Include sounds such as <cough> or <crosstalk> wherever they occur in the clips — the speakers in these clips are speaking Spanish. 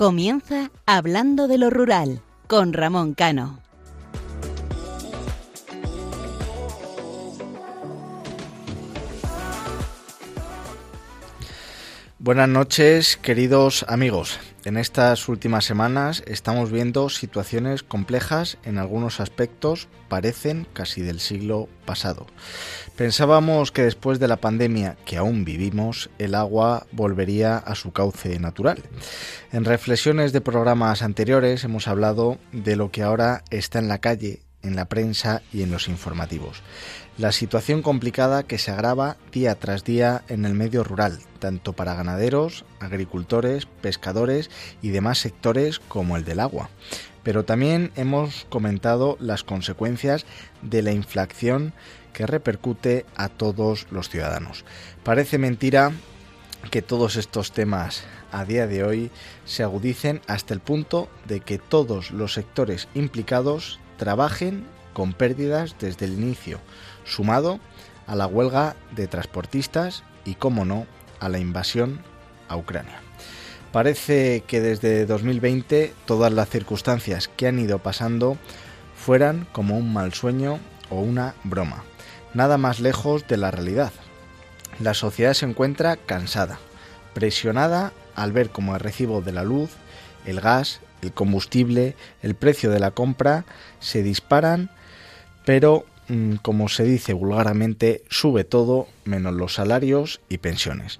Comienza Hablando de lo Rural con Ramón Cano. Buenas noches, queridos amigos. En estas últimas semanas estamos viendo situaciones complejas en algunos aspectos, parecen casi del siglo pasado. Pensábamos que después de la pandemia que aún vivimos, el agua volvería a su cauce natural. En reflexiones de programas anteriores hemos hablado de lo que ahora está en la calle, en la prensa y en los informativos la situación complicada que se agrava día tras día en el medio rural, tanto para ganaderos, agricultores, pescadores y demás sectores como el del agua. Pero también hemos comentado las consecuencias de la inflación que repercute a todos los ciudadanos. Parece mentira que todos estos temas a día de hoy se agudicen hasta el punto de que todos los sectores implicados trabajen con pérdidas desde el inicio, sumado a la huelga de transportistas y, como no, a la invasión a Ucrania. Parece que desde 2020 todas las circunstancias que han ido pasando fueran como un mal sueño o una broma. Nada más lejos de la realidad. La sociedad se encuentra cansada, presionada al ver cómo el recibo de la luz, el gas, el combustible, el precio de la compra se disparan, pero Mm, como se dice vulgarmente, sube todo menos los salarios y pensiones.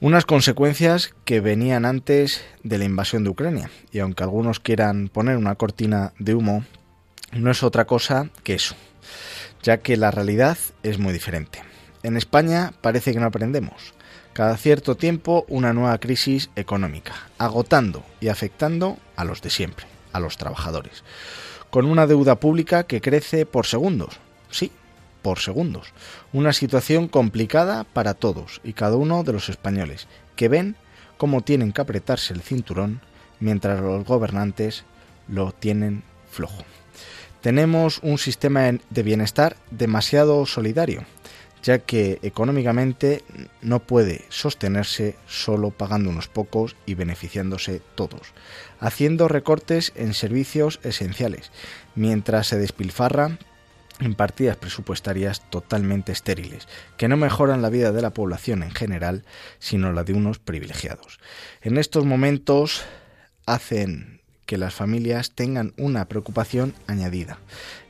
Unas consecuencias que venían antes de la invasión de Ucrania, y aunque algunos quieran poner una cortina de humo, no es otra cosa que eso, ya que la realidad es muy diferente. En España parece que no aprendemos. Cada cierto tiempo una nueva crisis económica, agotando y afectando a los de siempre, a los trabajadores, con una deuda pública que crece por segundos, sí, por segundos. Una situación complicada para todos y cada uno de los españoles, que ven cómo tienen que apretarse el cinturón mientras los gobernantes lo tienen flojo. Tenemos un sistema de bienestar demasiado solidario, ya que económicamente no puede sostenerse solo pagando unos pocos y beneficiándose todos, haciendo recortes en servicios esenciales, mientras se despilfarra en partidas presupuestarias totalmente estériles, que no mejoran la vida de la población en general, sino la de unos privilegiados. En estos momentos hacen que las familias tengan una preocupación añadida.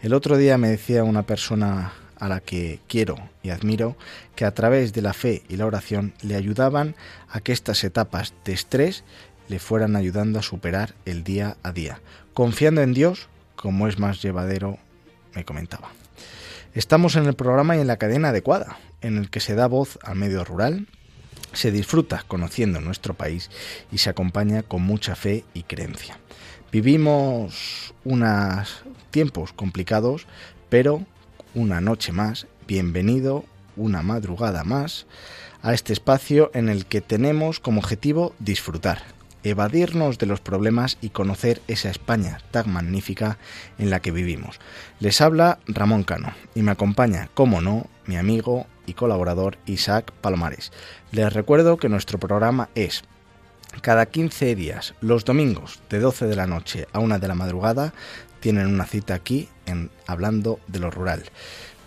El otro día me decía una persona a la que quiero y admiro que a través de la fe y la oración le ayudaban a que estas etapas de estrés le fueran ayudando a superar el día a día, confiando en Dios como es más llevadero, me comentaba. Estamos en el programa y en la cadena adecuada, en el que se da voz al medio rural, se disfruta conociendo nuestro país y se acompaña con mucha fe y creencia. Vivimos unos tiempos complicados, pero una noche más, bienvenido, una madrugada más, a este espacio en el que tenemos como objetivo disfrutar, evadirnos de los problemas y conocer esa España tan magnífica en la que vivimos. Les habla Ramón Cano y me acompaña, como no, mi amigo y colaborador Isaac Palomares. Les recuerdo que nuestro programa es cada 15 días, los domingos de 12 de la noche a 1 de la madrugada, tienen una cita aquí en Hablando de lo Rural.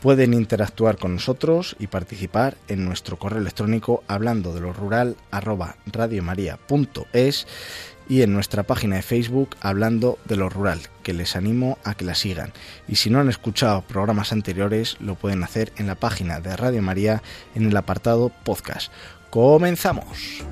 Pueden interactuar con nosotros y participar en nuestro correo electrónico hablando de lo rural arroba radiomaria.es y en nuestra página de Facebook hablando de lo rural, que les animo a que la sigan. Y si no han escuchado programas anteriores, lo pueden hacer en la página de Radio María en el apartado podcast. Comenzamos.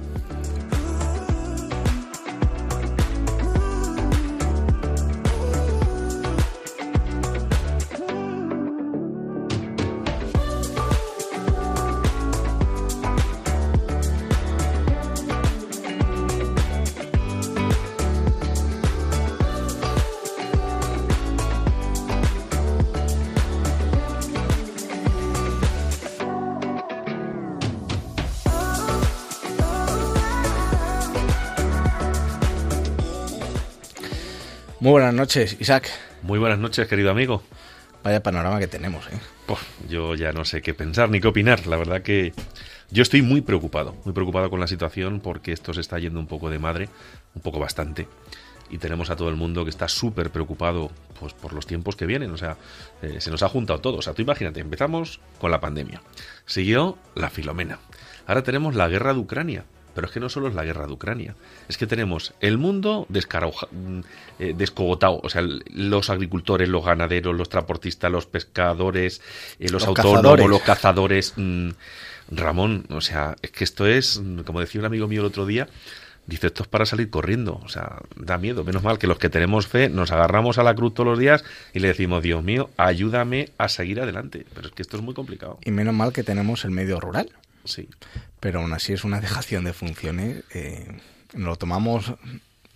Muy buenas noches, Isaac. Muy buenas noches, querido amigo. Vaya panorama que tenemos, ¿eh? yo ya no sé qué pensar ni qué opinar. La verdad que Yo estoy muy preocupado, muy preocupado con la situación porque esto se está yendo un poco de madre, un poco bastante. Y tenemos a todo el mundo que está súper preocupado pues, por los tiempos que vienen. O sea, eh, se nos ha juntado todo. O sea, tú imagínate, empezamos con la pandemia. Siguió la Filomena. Ahora tenemos la guerra de Ucrania. Pero es que no solo es la guerra de Ucrania, es que tenemos el mundo mm, eh, descogotado, o sea, los agricultores, los ganaderos, los transportistas, los pescadores, eh, los, autónomos, los cazadores. Mm, Ramón, o sea, es que esto es, mm, como decía un amigo mío el otro día, dice, esto es para salir corriendo, o sea, da miedo. Menos mal que los que tenemos fe nos agarramos a la cruz todos los días y le decimos, Dios mío, ayúdame a seguir adelante. Pero es que esto es muy complicado. Y menos mal que tenemos el medio rural. Sí. Pero aún así es una dejación de funciones. Eh, lo tomamos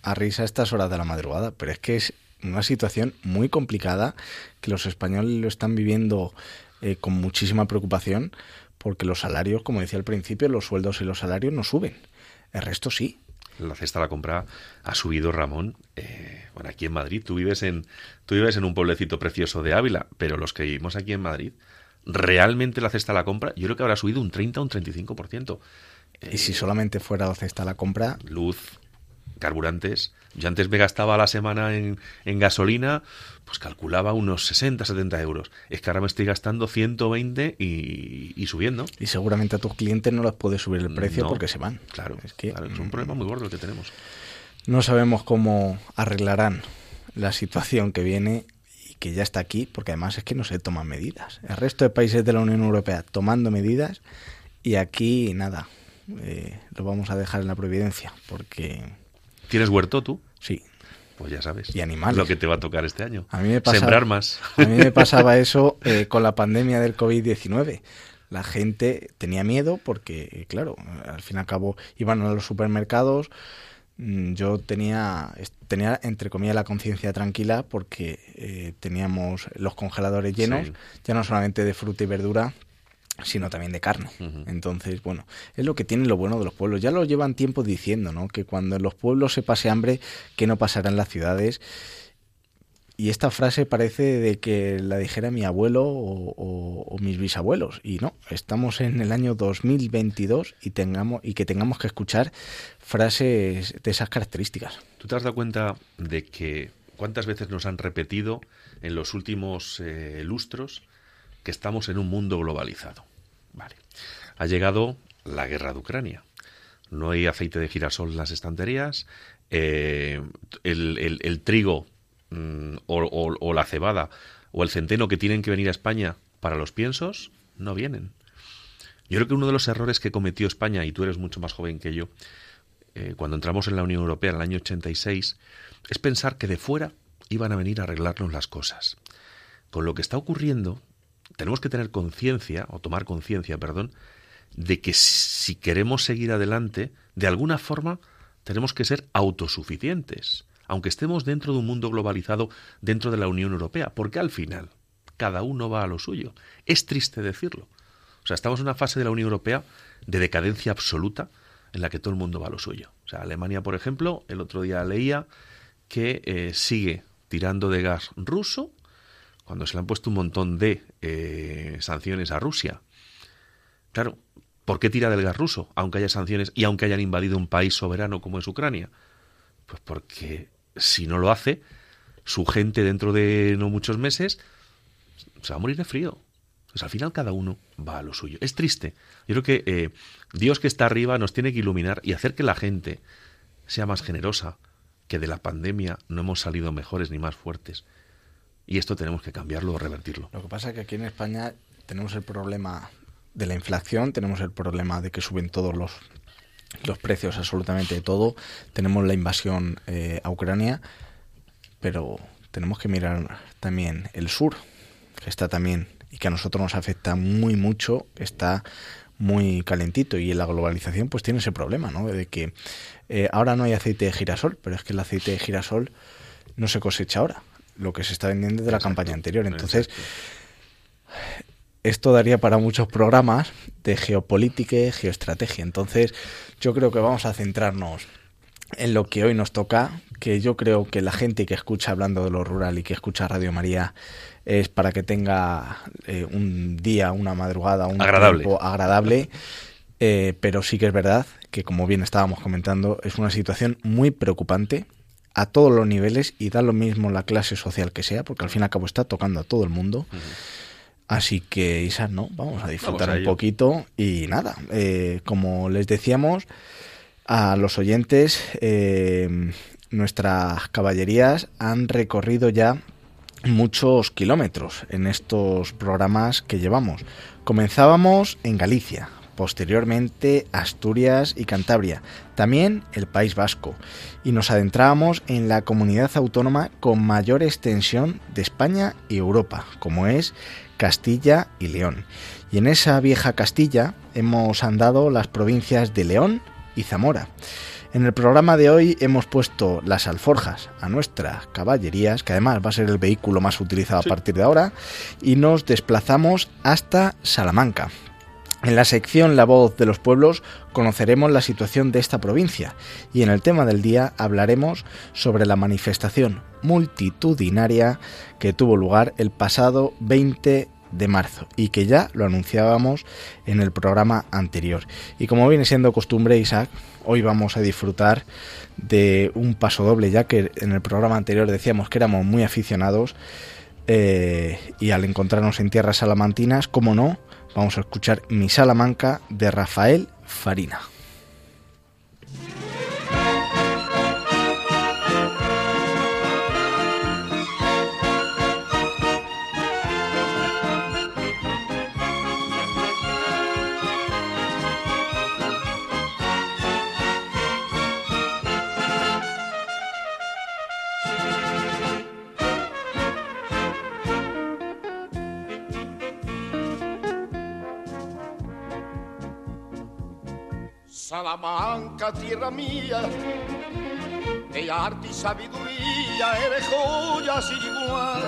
a risa a estas horas de la madrugada, pero es que es una situación muy complicada que los españoles lo están viviendo eh, con muchísima preocupación porque los salarios, como decía al principio, los sueldos y los salarios no suben. El resto sí. La cesta de la compra ha subido, Ramón. Eh, bueno, aquí en Madrid, tú vives en, tú vives en un pueblecito precioso de Ávila, pero los que vivimos aquí en Madrid, realmente la cesta de la compra, yo creo que habrá subido un 30 o un 35%. y si solamente fuera la cesta de la compra. Luz, carburantes. Yo antes me gastaba la semana en, en, gasolina, pues calculaba unos 60, 70 euros. Es que ahora me estoy gastando 120 y, y subiendo. Y seguramente a tus clientes no les puedes subir el precio porque se van. Claro, es que es un problema muy gordo el que tenemos. No sabemos cómo arreglarán la situación que viene que ya está aquí, porque además es que no se toman medidas. El resto de países de la Unión Europea tomando medidas y aquí nada, eh, lo vamos a dejar en la providencia, porque ¿Tienes huerto tú? Sí. Pues ya sabes. Y animales. Lo que te va a tocar este año. A mí me pasaba, Sembrar más. A mí me pasaba <laughs> eso eh, con la pandemia del COVID-19. La gente tenía miedo porque, claro, al fin y al cabo iban a los supermercados. Mm, yo tenía, tenía entre comillas, la conciencia tranquila porque eh, teníamos los congeladores llenos, ya no solamente de fruta y verdura, sino también de carne. Entonces, bueno, es lo que tiene lo bueno de los pueblos. Ya lo llevan tiempo diciendo, ¿no? Que cuando en los pueblos se pase hambre, que no pasará en las ciudades. Y esta frase parece de que la dijera mi abuelo o, mis bisabuelos. Y no, estamos en el año 2022 y, tengamos, y que tengamos que escuchar frases de esas características. ¿Tú te has dado cuenta de que cuántas veces nos han repetido en los últimos eh, lustros que estamos en un mundo globalizado. Vale. Ha llegado la guerra de Ucrania. No hay aceite de girasol en las estanterías. Eh, el, trigo mm, o, la cebada o el centeno que tienen que venir a España para los piensos no vienen. Yo creo que uno de los errores que cometió España, y tú eres mucho más joven que yo, eh, cuando entramos en la Unión Europea en el año 86, es pensar que de fuera iban a venir a arreglarnos las cosas. Con lo que está ocurriendo, tenemos que tener conciencia, o tomar conciencia, perdón, de que si queremos seguir adelante, de alguna forma tenemos que ser autosuficientes, aunque estemos dentro de un mundo globalizado dentro de la Unión Europea, porque al final cada uno va a lo suyo. Es triste decirlo. O sea, estamos en una fase de la Unión Europea de decadencia absoluta en la que todo el mundo va a lo suyo. O sea, Alemania, por ejemplo, el otro día leía que eh, sigue tirando de gas ruso cuando se le han puesto un montón de eh, sanciones a Rusia. Claro, ¿por qué tira del gas ruso, aunque haya sanciones y aunque hayan invadido un país soberano como es Ucrania? Pues porque si no lo hace, su gente dentro de no muchos meses se va a morir de frío. Pues al final cada uno va a lo suyo. Es triste. Yo creo que eh, Dios que está arriba nos tiene que iluminar y hacer que la gente sea más generosa, que de la pandemia no hemos salido mejores ni más fuertes. Y esto tenemos que cambiarlo o revertirlo. Lo que pasa es que aquí en España tenemos el problema de la inflación, tenemos el problema de que suben todos los, los precios, absolutamente de todo. Tenemos la invasión eh, a Ucrania, pero tenemos que mirar también el sur, que está también y que a nosotros nos afecta muy mucho, está muy calentito y en la globalización pues tiene ese problema, ¿no? De que eh, ahora no hay aceite de girasol, pero es que el aceite de girasol no se cosecha ahora lo que se está vendiendo de la campaña anterior. Entonces, esto daría para muchos programas de geopolítica y geoestrategia. Entonces, yo creo que vamos a centrarnos en lo que hoy nos toca, que yo creo que la gente que escucha hablando de lo rural y que escucha Radio María es para que tenga eh, un día, una madrugada, un agradable. tiempo agradable Eh, pero sí que es verdad que, como bien estábamos comentando, es una situación muy preocupante a todos los niveles y da lo mismo la clase social que sea, porque al fin y al cabo está tocando a todo el mundo. Así que, Isa, no, vamos a disfrutar un poquito y nada, eh, como les decíamos a los oyentes, eh, nuestras caballerías han recorrido ya muchos kilómetros en estos programas que llevamos. Comenzábamos en Galicia, posteriormente Asturias y Cantabria, también el País Vasco, y nos adentrábamos en la comunidad autónoma con mayor extensión de España y Europa, como es Castilla y León. Y en esa vieja Castilla hemos andado las provincias de León y Zamora. En el programa de hoy hemos puesto las alforjas a nuestras caballerías, que además va a ser el vehículo más utilizado a partir de ahora, y nos desplazamos hasta Salamanca. En la sección La voz de los pueblos conoceremos la situación de esta provincia y en el tema del día hablaremos sobre la manifestación multitudinaria que tuvo lugar el pasado 20 de marzo y que ya lo anunciábamos en el programa anterior. Y como viene siendo costumbre, Isaac, hoy vamos a disfrutar de un paso doble, ya que en el programa anterior decíamos que éramos muy aficionados eh, y al encontrarnos en tierras salamantinas, como no, vamos a escuchar Mi Salamanca de Rafael Farina. Salamanca, tierra mía, de arte y sabiduría, eres joya sin igual.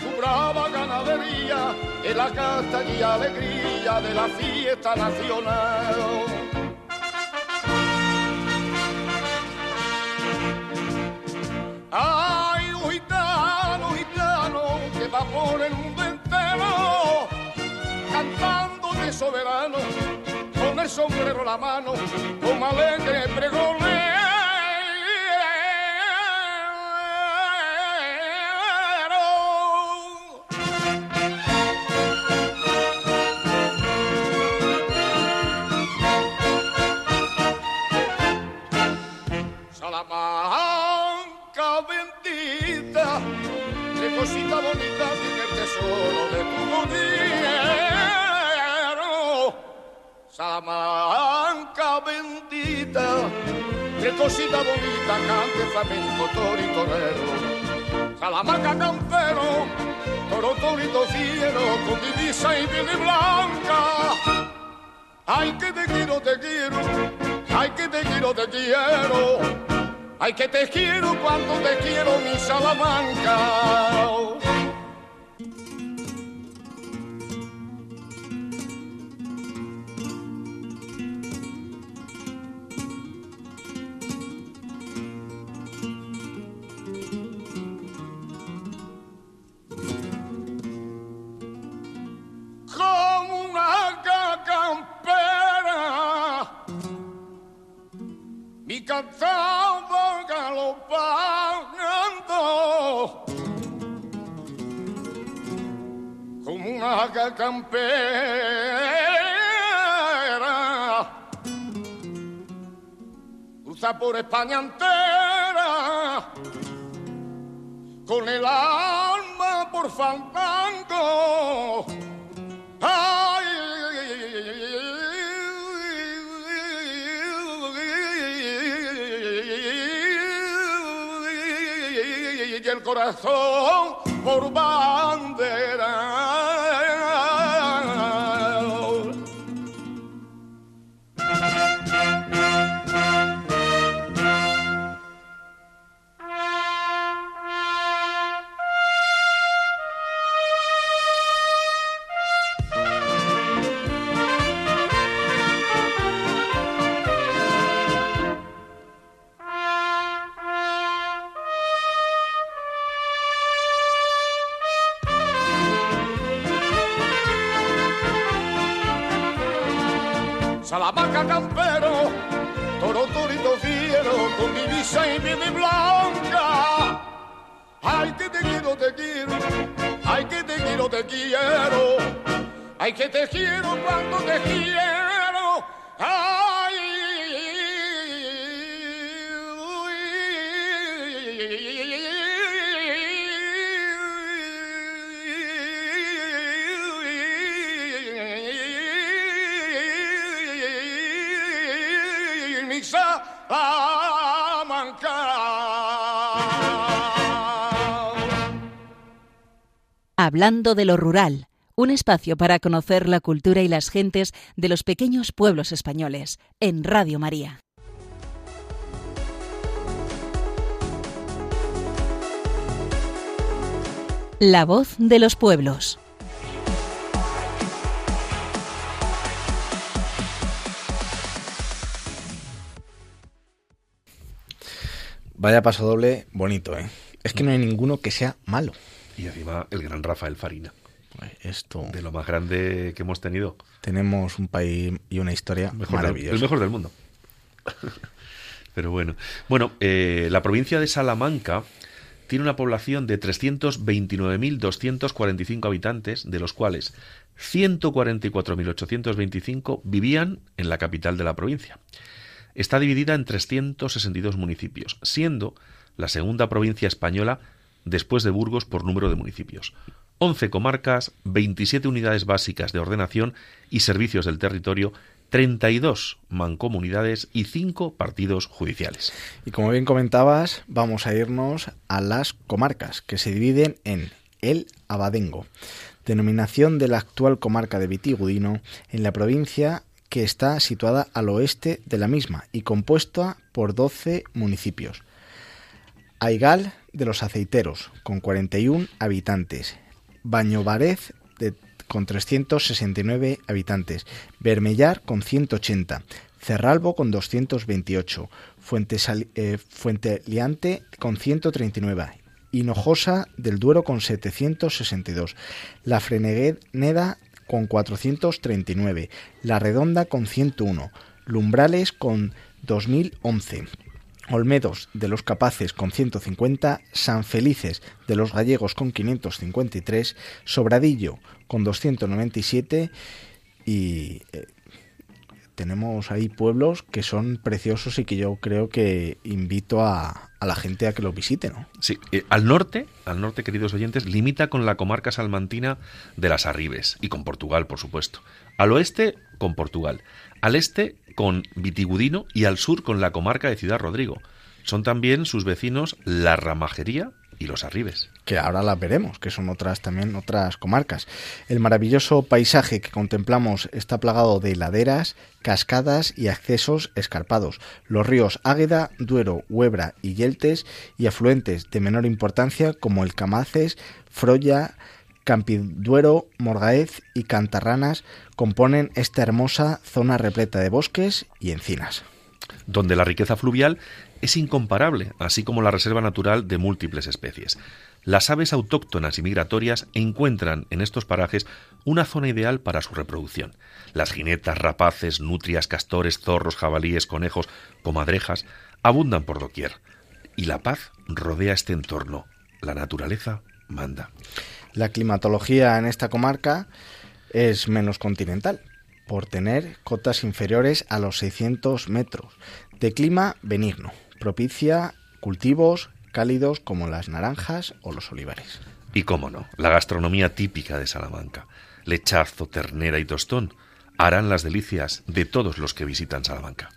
Tu brava ganadería es la casta y alegría de la fiesta nacional. Ay, un gitano, gitano, que va por el mundo entero, cantando de soberano el sombrero la mano, como alegre pregonero. Salamanca bendita, qué cosita bonita tiene el tesoro de tu día. Salamanca bendita, qué cosita bonita, cante flamenco, toro y torero. Salamanca campero, toro, torito fiero, con divisa y viene blanca. Ay, que te quiero, te quiero, ay, que te quiero, te quiero. Ay, que te quiero cuando te quiero, mi Salamanca. Campera. Cruza por España entera. Con el alma por fandango. Corazón por bandera. Que te quiero cuando te quiero, ay. Hablando de lo rural, un espacio para conocer la cultura y las gentes de los pequeños pueblos españoles, en Radio María. La voz de los pueblos. Vaya paso doble bonito, ¿eh? Es que no hay ninguno que sea malo. Y encima el gran Rafael Farina. Esto. De lo más grande que hemos tenido. Tenemos un país y una historia maravillosa. el mejor del mundo. <laughs> Pero bueno. Bueno, eh, la provincia de Salamanca tiene una población de 329.245 habitantes, de los cuales 144.825 vivían en la capital de la provincia. Está dividida en 362 municipios, siendo la segunda provincia española después de Burgos por número de municipios. 11 comarcas, 27 unidades básicas de ordenación y servicios del territorio, 32 mancomunidades y 5 partidos judiciales. Y como bien comentabas, vamos a irnos a las comarcas, que se dividen en el Abadengo, denominación de la actual comarca de Vitigudino, en la provincia que está situada al oeste de la misma y compuesta por 12 municipios. Aigal de los Aceiteros, con 41 habitantes. Bañovarez, de, con 369 habitantes. Bermellar, con 180. Cerralbo, con 228. Fuente, eh, Fuente Liante, con 139. Hinojosa del Duero, con 762. La Frenegueda, con 439, La Redonda con 101, Lumbrales con 2011. Olmedos de los Capaces con 150, San Felices de los Gallegos con 553, Sobradillo con 297 y eh, tenemos ahí pueblos que son preciosos y que yo creo que invito a, a la gente a que los visite, ¿no? Sí, eh, al norte, al norte, queridos oyentes, limita con la comarca salmantina de las Arribes y con Portugal, por supuesto. Al oeste, con Portugal. Al este, con Vitigudino y al sur, con la comarca de Ciudad Rodrigo. Son también sus vecinos la Ramajería y los Arribes. Que ahora las veremos, que son otras también otras comarcas. El maravilloso paisaje que contemplamos está plagado de laderas, cascadas y accesos escarpados. Los ríos Águeda, Duero, Huebra y Yeltes y afluentes de menor importancia como el Camaces, Froya, Campiduero, Morgaez y Cantarranas componen esta hermosa zona repleta de bosques y encinas. Donde la riqueza fluvial es incomparable, así como la reserva natural de múltiples especies. Las aves autóctonas y migratorias encuentran en estos parajes una zona ideal para su reproducción. Las jinetas, rapaces, nutrias, castores, zorros, jabalíes, conejos, comadrejas abundan por doquier. Y la paz rodea este entorno. La naturaleza manda. La climatología en esta comarca es menos continental, por tener cotas inferiores a los 600 metros, de clima benigno propicia cultivos cálidos como las naranjas o los olivares. Y cómo no, la gastronomía típica de Salamanca, lechazo, ternera y tostón, harán las delicias de todos los que visitan Salamanca.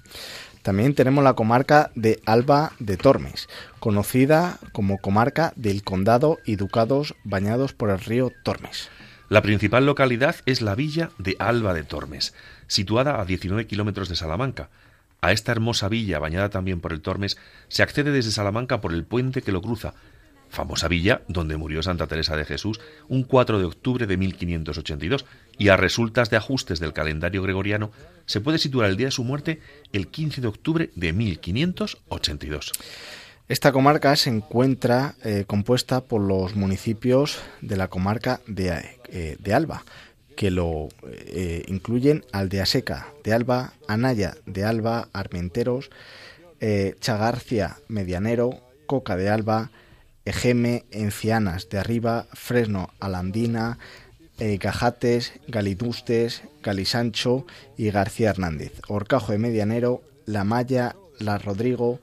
También tenemos la comarca de Alba de Tormes, conocida como comarca del condado y ducados bañados por el río Tormes. La principal localidad es la villa de Alba de Tormes, situada a 19 kilómetros de Salamanca, a esta hermosa villa, bañada también por el Tormes, se accede desde Salamanca por el puente que lo cruza, famosa villa donde murió Santa Teresa de Jesús un 4 de octubre de 1582, y a resultas de ajustes del calendario gregoriano se puede situar el día de su muerte el 15 de octubre de 1582. Esta comarca se encuentra eh, compuesta por los municipios de la comarca de, eh, de Alba, que lo eh, incluyen Aldeaseca de Alba, Anaya de Alba, Armenteros, eh, Chagarcia Medianero, Coca de Alba, Ejeme, Encianas de Arriba, Fresno Alandina, eh, Cajates, Galitustes, Galisancho y García Hernández, Orcajo de Medianero, La Maya, La Rodrigo,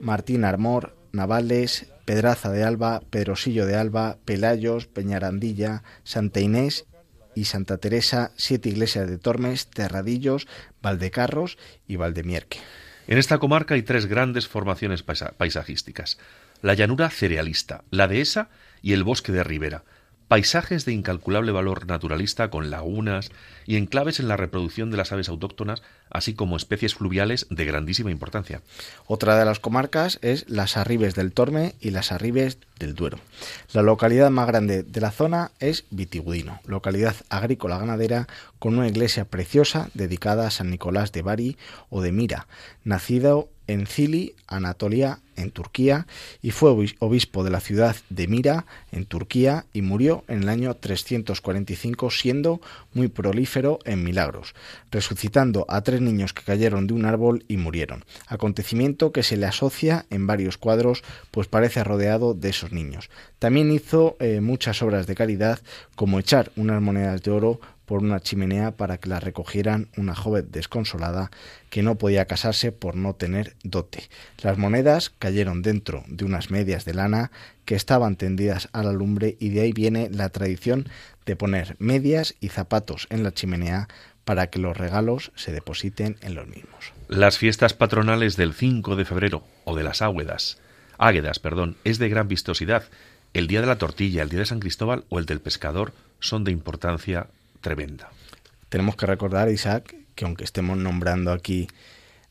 Martín Armor, Navales, Pedraza de Alba, Pedrosillo de Alba, Pelayos, Peñarandilla, Santa Inés y Santa Teresa, siete iglesias de Tormes, Terradillos, Valdecarros y Valdemierque. En esta comarca hay tres grandes formaciones paisajísticas. La llanura cerealista, la dehesa y el bosque de ribera paisajes de incalculable valor naturalista con lagunas y enclaves en la reproducción de las aves autóctonas, así como especies fluviales de grandísima importancia. Otra de las comarcas es las Arribes del Torme y las Arribes del Duero. La localidad más grande de la zona es Vitigudino, localidad agrícola ganadera con una iglesia preciosa dedicada a San Nicolás de Bari o de Mira, nacido en Cili, Anatolia, en Turquía, y fue obispo de la ciudad de Mira, en Turquía, y murió en el año 345 siendo muy prolífero en milagros, resucitando a tres niños que cayeron de un árbol y murieron, acontecimiento que se le asocia en varios cuadros, pues parece rodeado de esos niños. También hizo eh, muchas obras de caridad, como echar unas monedas de oro por una chimenea para que la recogieran una joven desconsolada que no podía casarse por no tener dote. Las monedas cayeron dentro de unas medias de lana que estaban tendidas a la lumbre y de ahí viene la tradición de poner medias y zapatos en la chimenea para que los regalos se depositen en los mismos. Las fiestas patronales del 5 de febrero o de las águedas, águedas, perdón, es de gran vistosidad. El día de la tortilla, el día de San Cristóbal o el del pescador son de importancia tremenda. Tenemos que recordar, Isaac, que aunque estemos nombrando aquí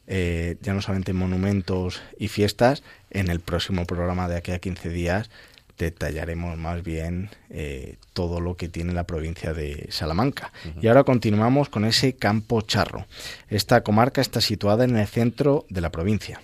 eh, ya no solamente monumentos y fiestas, en el próximo programa de aquí a 15 días detallaremos más bien eh, todo lo que tiene la provincia de Salamanca. Y ahora continuamos con ese Campo Charro. Esta comarca está situada en el centro de la provincia.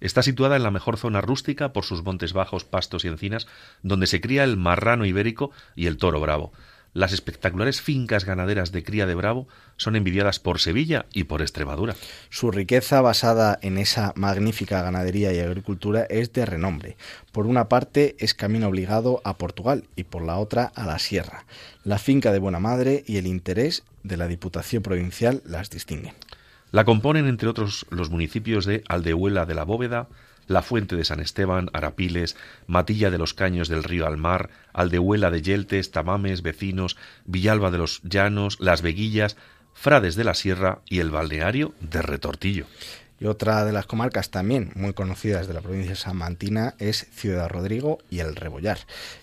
Está situada en la mejor zona rústica por sus montes bajos, pastos y encinas, donde se cría el marrano ibérico y el toro bravo. Las espectaculares fincas ganaderas de cría de bravo son envidiadas por Sevilla y por Extremadura. Su riqueza basada en esa magnífica ganadería y agricultura es de renombre. Por una parte es camino obligado a Portugal y por la otra a la sierra. La finca de Buena Madre y el interés de la Diputación Provincial las distinguen. La componen, entre otros, los municipios de Aldehuela de la Bóveda, la Fuente de San Esteban, Arapiles, Matilla de los Caños del Río Almar, Aldehuela de Yeltes, Tamames, Vecinos, Villalba de los Llanos, Las Veguillas, Frades de la Sierra y el balneario de Retortillo. Y otra de las comarcas también muy conocidas de la provincia de salmantina es Ciudad Rodrigo y el Rebollar.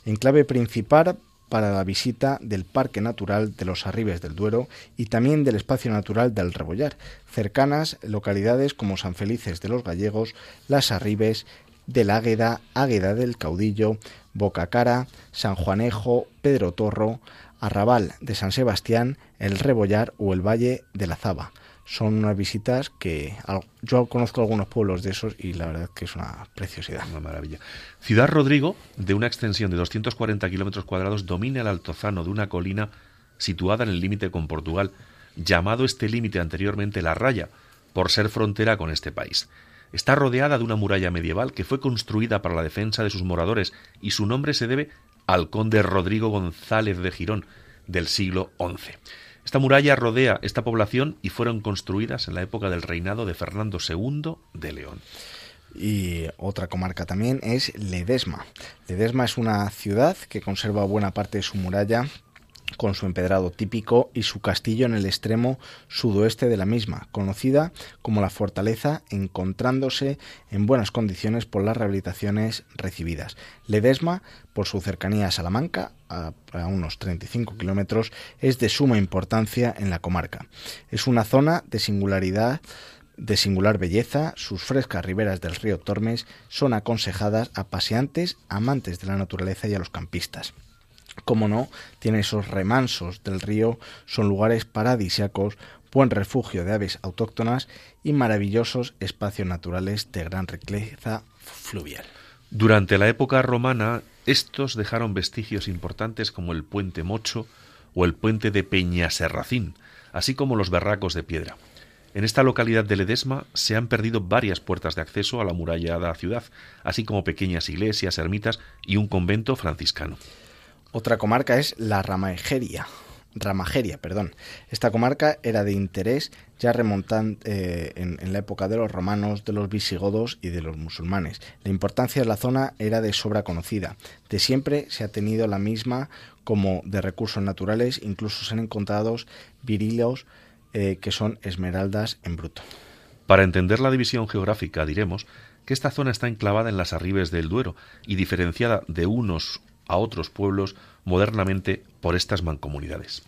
Enclave principal para la visita del Parque Natural de los Arribes del Duero y también del Espacio Natural del Rebollar, cercanas localidades como San Felices de los Gallegos, Las Arribes, del Águeda, Águeda del Caudillo, Bocacara, San Juanejo, Pedro Torro, Arrabal de San Sebastián, el Rebollar o el Valle de la Zaba son unas visitas que yo conozco algunos pueblos de esos y la verdad que es una preciosidad. Una maravilla. Ciudad Rodrigo, de una extensión de 240 kilómetros cuadrados, domina el altozano de una colina situada en el límite con Portugal, llamado este límite anteriormente La Raya, por ser frontera con este país. Está rodeada de una muralla medieval que fue construida para la defensa de sus moradores y su nombre se debe al conde Rodrigo González de Girón del siglo XI. Esta muralla rodea esta población y fueron construidas en la época del reinado de Fernando II de León. Y otra comarca también es Ledesma. Ledesma es una ciudad que conserva buena parte de su muralla con su empedrado típico y su castillo en el extremo sudoeste de la misma, conocida como la fortaleza, encontrándose en buenas condiciones por las rehabilitaciones recibidas. Ledesma, por su cercanía a Salamanca, a, unos 35 kilómetros, es de suma importancia en la comarca. Es una zona de singularidad de singular belleza, sus frescas riberas del río Tormes son aconsejadas a paseantes, amantes de la naturaleza y a los campistas. Como no, tiene esos remansos del río, son lugares paradisiacos, buen refugio de aves autóctonas y maravillosos espacios naturales de gran riqueza fluvial. Durante la época romana, estos dejaron vestigios importantes como el puente Mocho o el puente de Peñaserracín, así como los berracos de piedra. En esta localidad de Ledesma se han perdido varias puertas de acceso a la murallada ciudad, así como pequeñas iglesias, ermitas y un convento franciscano. Otra comarca es la Ramajeria, Ramajeria, perdón. Esta comarca era de interés ya remontando eh, en, en, la época de los romanos, de los visigodos y de los musulmanes. La importancia de la zona era de sobra conocida. De siempre se ha tenido la misma como de recursos naturales, incluso se han encontrado virilos eh, que son esmeraldas en bruto. Para entender la división geográfica diremos que esta zona está enclavada en las arribes del Duero y diferenciada de unos a otros pueblos modernamente por estas mancomunidades.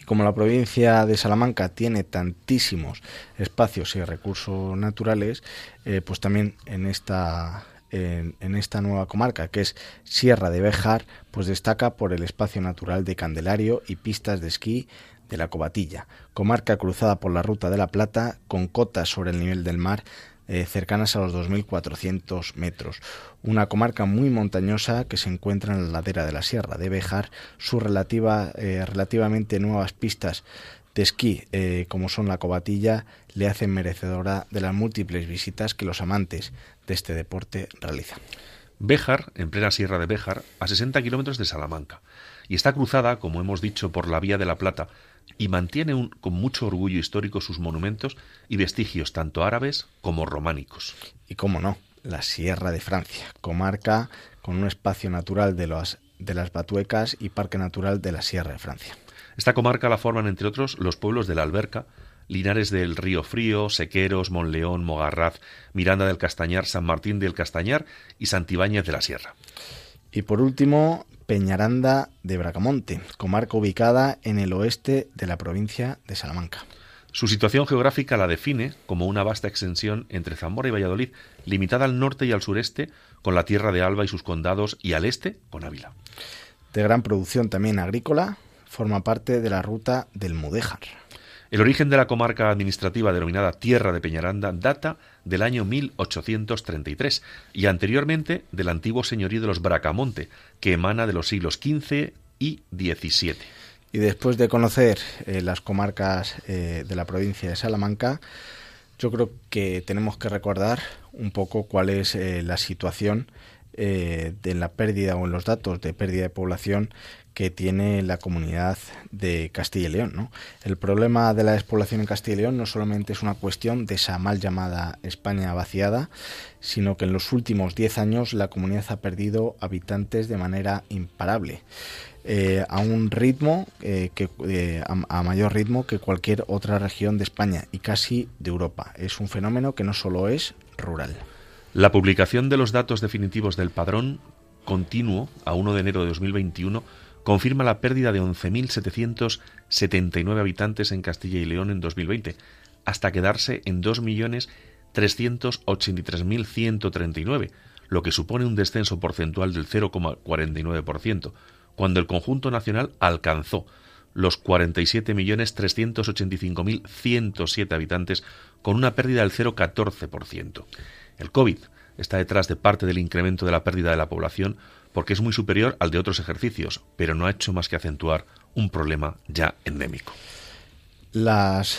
Y como la provincia de Salamanca tiene tantísimos espacios y recursos naturales, eh, pues también en esta en, esta nueva comarca, que es Sierra de Béjar, pues destaca por el espacio natural de Candelario y pistas de esquí de la Cobatilla, comarca cruzada por la Ruta de la Plata, con cotas sobre el nivel del mar eh, cercanas a los 2.400 metros. Una comarca muy montañosa que se encuentra en la ladera de la Sierra de Bejar. Sus relativa, eh, relativamente nuevas pistas de esquí, eh, como son la Cobatilla, le hacen merecedora de las múltiples visitas que los amantes de este deporte realizan. Béjar, en plena Sierra de Béjar, a 60 kilómetros de Salamanca, y está cruzada, como hemos dicho, por la Vía de la Plata, y mantiene un, con mucho orgullo histórico sus monumentos y vestigios tanto árabes como románicos. Y cómo no, la Sierra de Francia, comarca con un espacio natural de, los, de las Batuecas y Parque Natural de la Sierra de Francia. Esta comarca la forman, entre otros, los pueblos de la Alberca, Linares del Río Frío, Sequeros, Monleón, Mogarraz, Miranda del Castañar, San Martín del Castañar y Santibáñez de la Sierra. Y por último, Peñaranda de Bracamonte, comarca ubicada en el oeste de la provincia de Salamanca. Su situación geográfica la define como una vasta extensión entre Zamora y Valladolid, limitada al norte y al sureste con la tierra de Alba y sus condados y al este con Ávila. De gran producción también agrícola, forma parte de la ruta del Mudéjar. El origen de la comarca administrativa denominada Tierra de Peñaranda data del año 1833 y anteriormente del antiguo señorío de los Bracamonte, que emana de los siglos XV y XVII. Y después de conocer eh, las comarcas eh, de la provincia de Salamanca, yo creo que tenemos que recordar un poco cuál es eh, la situación de la pérdida o en los datos de pérdida de población que tiene la comunidad de Castilla y León. El problema de la despoblación en Castilla y León no solamente es una cuestión de esa mal llamada España vaciada, sino que en los últimos 10 años la comunidad ha perdido habitantes de manera imparable. Eh, a un ritmo eh, que eh, a, a, mayor ritmo que cualquier otra región de España y casi de Europa. Es un fenómeno que no solo es rural. La publicación de los datos definitivos del padrón continuo a 1 de enero de 2021 confirma la pérdida de 11.779 habitantes en Castilla y León en 2020, hasta quedarse en 2.383.139, lo que supone un descenso porcentual del 0,49%, cuando el conjunto nacional alcanzó los 47.385.107 habitantes, con una pérdida del 0,14%. El COVID está detrás de parte del incremento de la pérdida de la población, porque es muy superior al de otros ejercicios, pero no ha hecho más que acentuar un problema ya endémico. Las,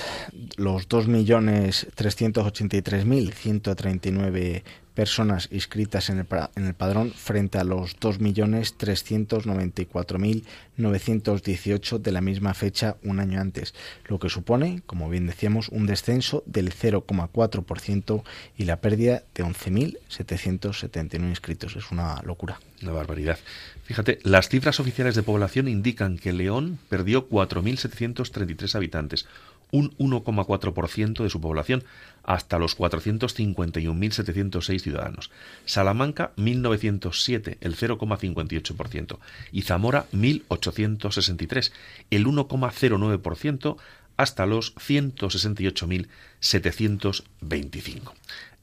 los 2.383.139 personas inscritas en el, en el padrón frente a los 2.394.918 de la misma fecha un año antes, lo que supone, como bien decíamos, un descenso del 0,4% y la pérdida de 11.779 inscritos. Es una locura. Una barbaridad. Fíjate, las cifras oficiales de población indican que León perdió 4.733 habitantes, un 1,4% de su población, hasta los 451.706 ciudadanos. Salamanca, 1.907, el 0,58%. Y Zamora, 1.863, el 1,09%, hasta los 168.725.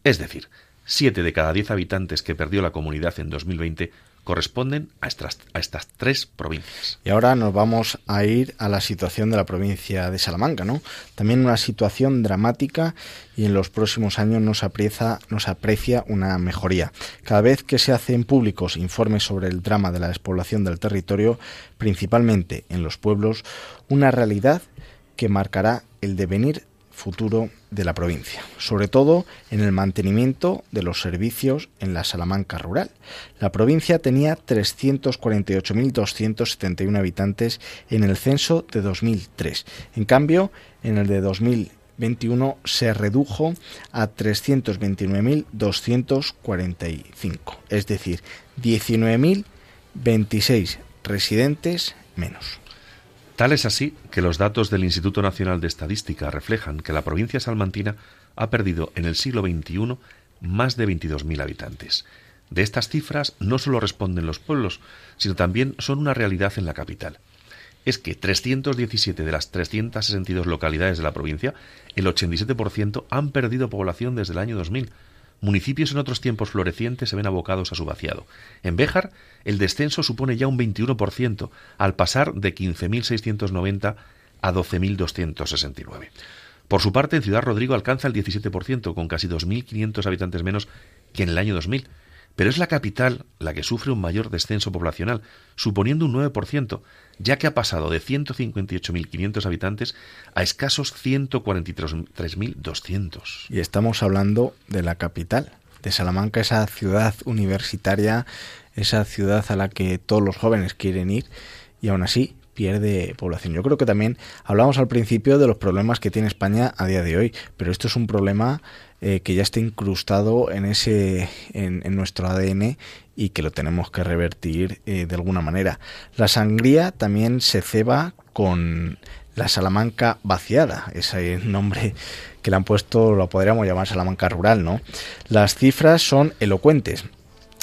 Es decir, 7 de cada 10 habitantes que perdió la comunidad en 2020 corresponden a estas, a estas tres provincias. Y ahora nos vamos a ir a la situación de la provincia de Salamanca, ¿no? También una situación dramática y en los próximos años nos aprecia, nos aprecia una mejoría. Cada vez que se hacen públicos informes sobre el drama de la despoblación del territorio, principalmente en los pueblos, una realidad que marcará el devenir futuro de la provincia, sobre todo en el mantenimiento de los servicios en la Salamanca rural. La provincia tenía 348.271 habitantes en el censo de 2003. En cambio, en el de 2021 se redujo a 329.245, es decir, 19.026 residentes menos. Tal es así que los datos del Instituto Nacional de Estadística reflejan que la provincia salmantina ha perdido en el siglo XXI más de 22.000 habitantes. De estas cifras no solo responden los pueblos, sino también son una realidad en la capital. Es que 317 de las 362 localidades de la provincia, el 87% han perdido población desde el año 2000, municipios en otros tiempos florecientes se ven abocados a su vaciado. En Béjar, el descenso supone ya un 21%, al pasar de 15.690 a 12.269. Por su parte, en Ciudad Rodrigo alcanza el 17%, con casi 2.500 habitantes menos que en el año 2000. Pero es la capital la que sufre un mayor descenso poblacional, suponiendo un 9%, ya que ha pasado de 158.500 habitantes a escasos 143.200. Y estamos hablando de la capital, de Salamanca, esa ciudad universitaria, esa ciudad a la que todos los jóvenes quieren ir, y aún así pierde población. Yo creo que también hablamos al principio de los problemas que tiene España a día de hoy, pero esto es un problema eh, que ya está incrustado en ese en, nuestro ADN y que lo tenemos que revertir eh, de alguna manera. La sangría también se ceba con la Salamanca vaciada, ese nombre que le han puesto, lo podríamos llamar Salamanca rural, ¿no? Las cifras son elocuentes.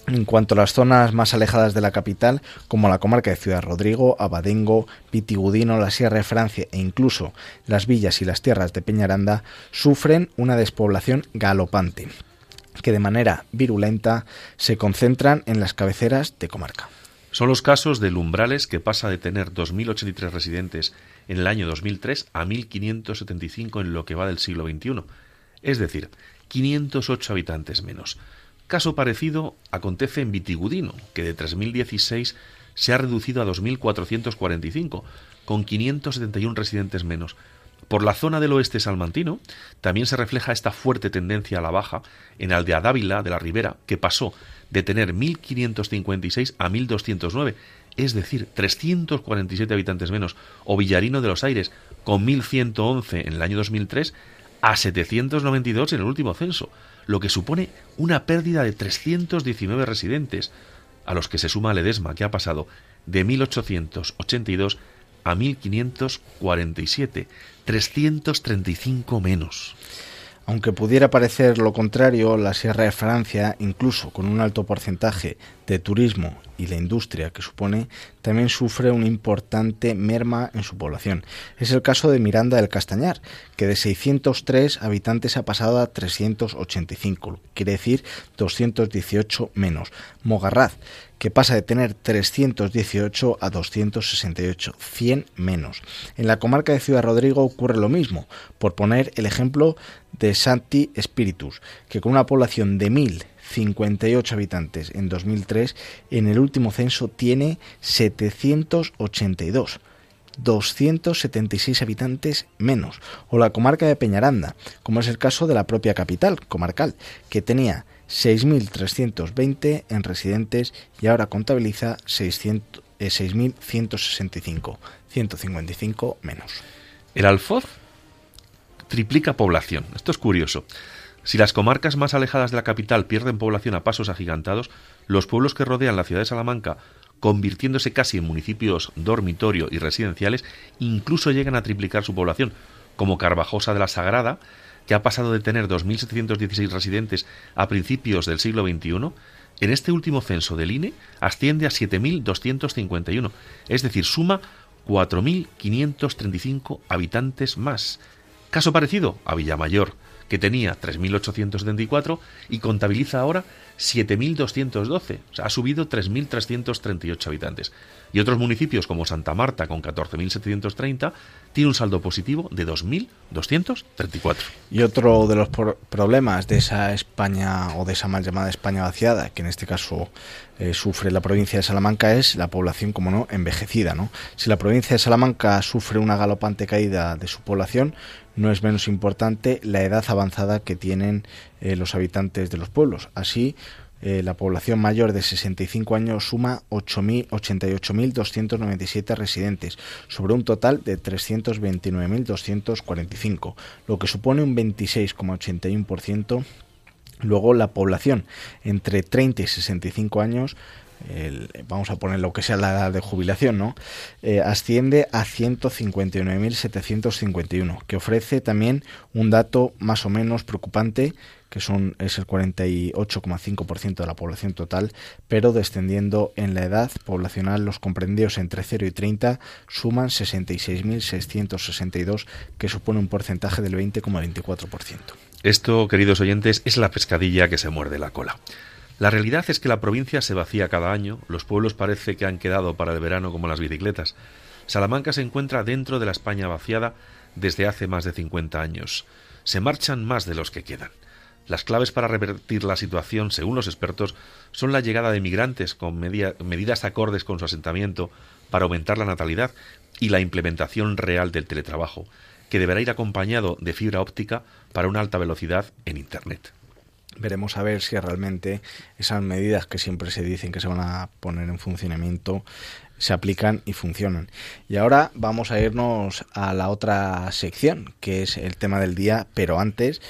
En cuanto a las zonas más alejadas de la capital, como la comarca de Ciudad Rodrigo, Abadengo, Vitigudino, la Sierra de Francia e incluso las villas y las tierras de Peñaranda, sufren una despoblación galopante, que de manera virulenta se concentran en las cabeceras de comarca. Son los casos de Lumbrales, que pasa de tener 2.083 residentes en el año 2003 a 1.575 en lo que va del siglo XXI, es decir, 508 habitantes menos. Caso parecido acontece en Vitigudino, que de 3.016 se ha reducido a 2.445, con 571 residentes menos. Por la zona del oeste salmantino también se refleja esta fuerte tendencia a la baja en Aldea Dávila de la Ribera, que pasó de tener 1.556 a 1.209, es decir, 347 habitantes menos, o Villarino de los Aires, con 1.111 en el año 2003, a 792 en el último censo lo que supone una pérdida de 319 residentes, a los que se suma Ledesma, que ha pasado de 1882 a 1547, 335 menos. Aunque pudiera parecer lo contrario, la Sierra de Francia, incluso con un alto porcentaje de turismo y la industria que supone, también sufre una importante merma en su población. Es el caso de Miranda del Castañar, que de 603 habitantes ha pasado a 385, quiere decir 218 menos. Mogarraz, que pasa de tener 318 a 268, 100 menos. En la comarca de Ciudad Rodrigo ocurre lo mismo, por poner el ejemplo de Santi Spiritus, que con una población de 1058 habitantes en 2003, en el último censo tiene 782. 276 habitantes menos, o la comarca de Peñaranda, como es el caso de la propia capital comarcal, que tenía 6.320 en residentes y ahora contabiliza 6.165, 155 eh, menos. El Alfoz triplica población. Esto es curioso. Si las comarcas más alejadas de la capital pierden población a pasos agigantados, los pueblos que rodean la ciudad de Salamanca, convirtiéndose casi en municipios dormitorio y residenciales, incluso llegan a triplicar su población, como Carvajosa de la Sagrada, que ha pasado de tener 2.716 residentes a principios del siglo XXI, en este último censo del INE asciende a 7.251, es decir, suma 4.535 habitantes más. Caso parecido a Villamayor, que tenía 3.874 y contabiliza ahora 7.212, o sea, ha subido 3.338 habitantes. Y otros municipios como Santa Marta, con 14.730, tiene un saldo positivo de 2.234. Y otro de los problemas de esa España o de esa mal llamada España vaciada, que en este caso eh, sufre la provincia de Salamanca, es la población, como no, envejecida. ¿no? Si la provincia de Salamanca sufre una galopante caída de su población, no es menos importante la edad avanzada que tienen eh, los habitantes de los pueblos. Así, eh, la población mayor de 65 años suma 88.297 residentes, sobre un total de 329.245, lo que supone un 26,81%. Luego la población entre 30 y 65 años vamos a poner lo que sea la edad de jubilación, ¿no? Eh, asciende a 159.751, que ofrece también un dato más o menos preocupante que son, es el 48,5% de la población total, pero descendiendo en la edad poblacional, los comprendidos entre 0 y 30 suman 66.662, que supone un porcentaje del 20,24%. Esto, queridos oyentes, es la pescadilla que se muerde la cola. La realidad es que la provincia se vacía cada año, los pueblos parece que han quedado para el verano como las bicicletas. Salamanca se encuentra dentro de la España vaciada desde hace más de 50 años. Se marchan más de los que quedan. Las claves para revertir la situación, según los expertos, son la llegada de migrantes con medidas acordes con su asentamiento para aumentar la natalidad y la implementación real del teletrabajo, que deberá ir acompañado de fibra óptica para una alta velocidad en Internet. Veremos a ver si realmente esas medidas que siempre se dicen que se van a poner en funcionamiento se aplican y funcionan. Y ahora vamos a irnos a la otra sección, que es el tema del día, pero antes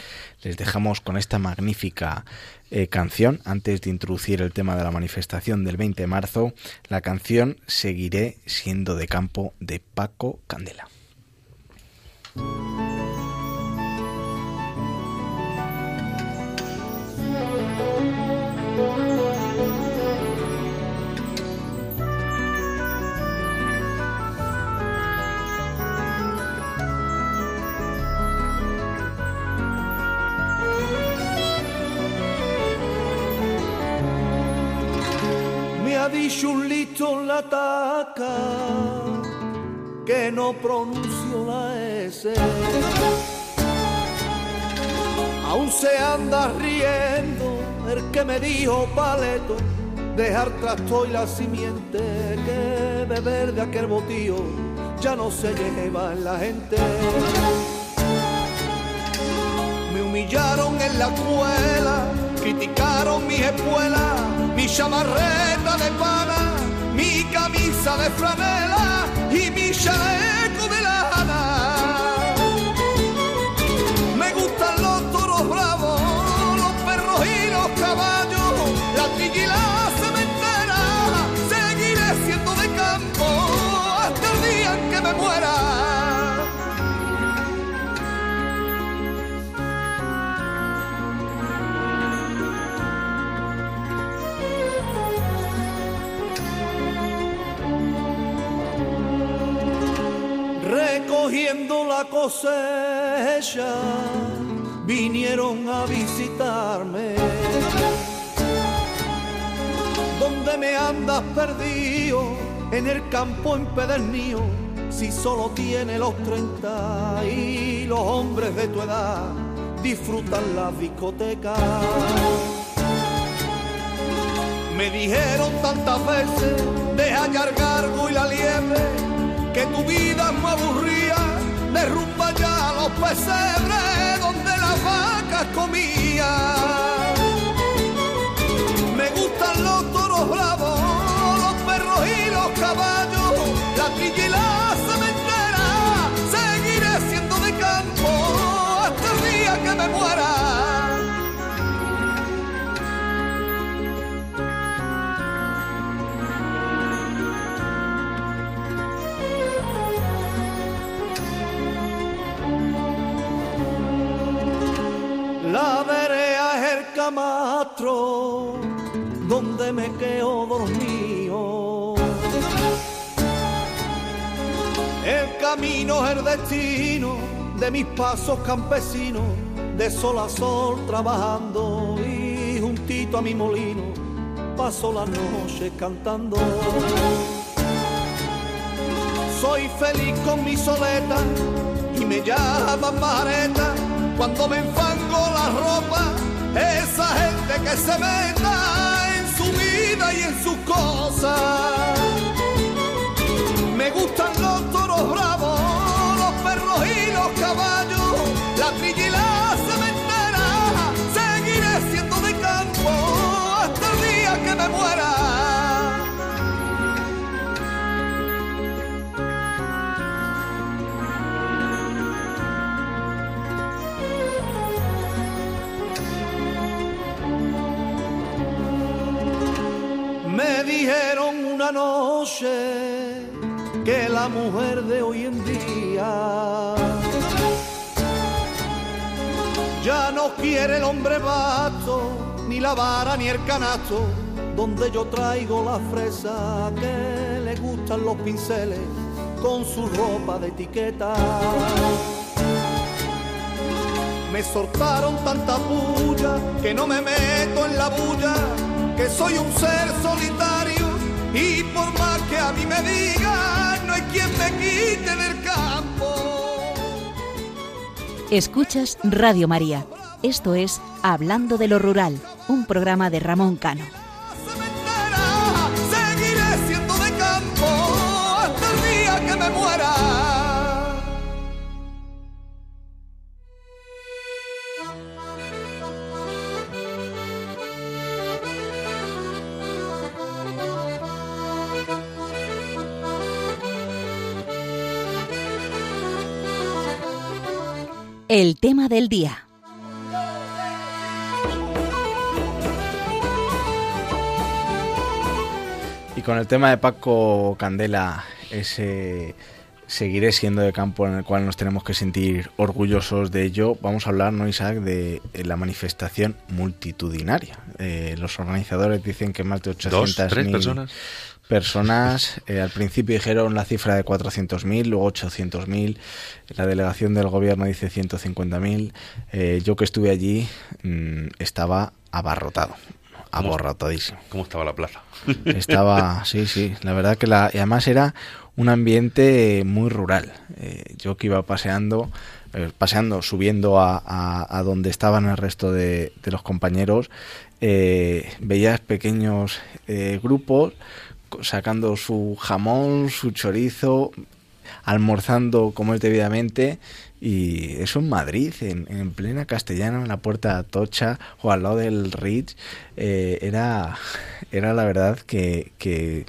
les dejamos con esta magnífica eh, canción, antes de introducir el tema de la manifestación del 20 de marzo, la canción Seguiré siendo de campo de Paco Candela. La taca que no pronuncio la S. Aún se anda riendo el que me dijo paleto, dejar trasto y la simiente que beber de aquel botío ya no se lleva en la gente. Me humillaron en la escuela, criticaron mi escuela, mi chamarreta de pana, mi camisa de franela y la cosecha, vinieron a visitarme. ¿Dónde me andas perdido? En el campo empedernido, si solo tiene los 30 y los hombres de tu edad disfrutan la discoteca. Me dijeron tantas veces, deja ya cargo y la liebre que tu vida me aburría, derrumba ya los pesebres donde las vacas comían. Me gustan los toros bravos, me quedo dormido. El camino es el destino de mis pasos campesinos, de sol a sol trabajando y juntito a mi molino paso la noche cantando. Soy feliz con mi soleta y me llaman mareta cuando me enfango la ropa. Esa gente que se meta sus cosas. Me gustan los toros bravos, los perros y los caballos, la trilla y la cementera. Seguiré siendo de campo hasta el día que me muera. Noche que la mujer de hoy en día ya no quiere el hombre vasto, ni la vara ni el canasto, donde yo traigo la fresa que le gustan los pinceles con su ropa de etiqueta. Me soltaron tanta puya que no me meto en la bulla, que soy un ser solitario y por más que a mí me digan, no hay quien me quite del campo. Escuchas Radio María. Esto es Hablando de lo Rural, un programa de Ramón Cano. Cementera, seguiré siendo de campo hasta el día que me muera. El tema del día. Y con el tema de Paco Candela, ese seguiré siendo de campo en el cual nos tenemos que sentir orgullosos de ello, vamos a hablar, ¿no, Isaac, de la manifestación multitudinaria. Eh, los organizadores dicen que más de ¿Dos? ¿Tres 800.000 personas? Personas. Eh, al principio dijeron la cifra de 400.000, luego 800.000. La delegación del gobierno dice 150.000. Eh, yo que estuve allí mm, estaba abarrotado, abarrotadísimo. ¿Cómo estaba la plaza? Estaba, sí, sí, la verdad que la, y además era un ambiente muy rural. Eh, yo que iba paseando, eh, paseando, subiendo a, a- a donde estaban el resto de, de los compañeros, eh, veías pequeños grupos sacando su jamón, su chorizo, almorzando como es debidamente. Y eso en Madrid, en, en plena castellana, en la puerta de Atocha o al lado del Ritz, eh, era, era la verdad que, que